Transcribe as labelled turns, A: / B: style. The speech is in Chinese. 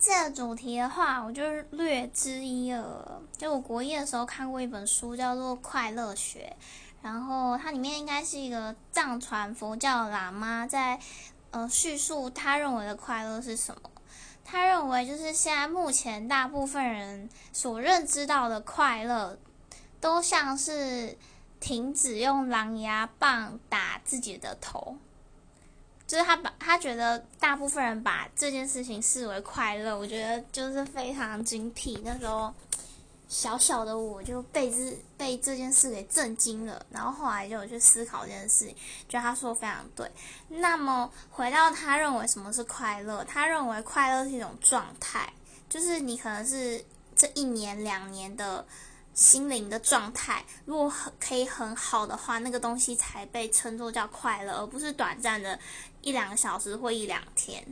A: 这主题的话，我就是略知一二。就我国一的时候看过一本书，叫做《快乐学》，然后它里面应该是一个藏传佛教喇嘛在呃叙述他认为的快乐是什么。他认为就是现在目前大部分人所认知到的快乐，都像是停止用狼牙棒打自己的头。就是他把他觉得大部分人把这件事情视为快乐，我觉得就是非常精辟。那时候小小的我就被这被这件事给震惊了，然后后来就有去思考这件事情，觉得他说的非常对。那么回到他认为什么是快乐，他认为快乐是一种状态，就是你可能是这一年两年的。心灵的状态，如果很可以很好的话，那个东西才被称作叫快乐，而不是短暂的一两个小时或一两天。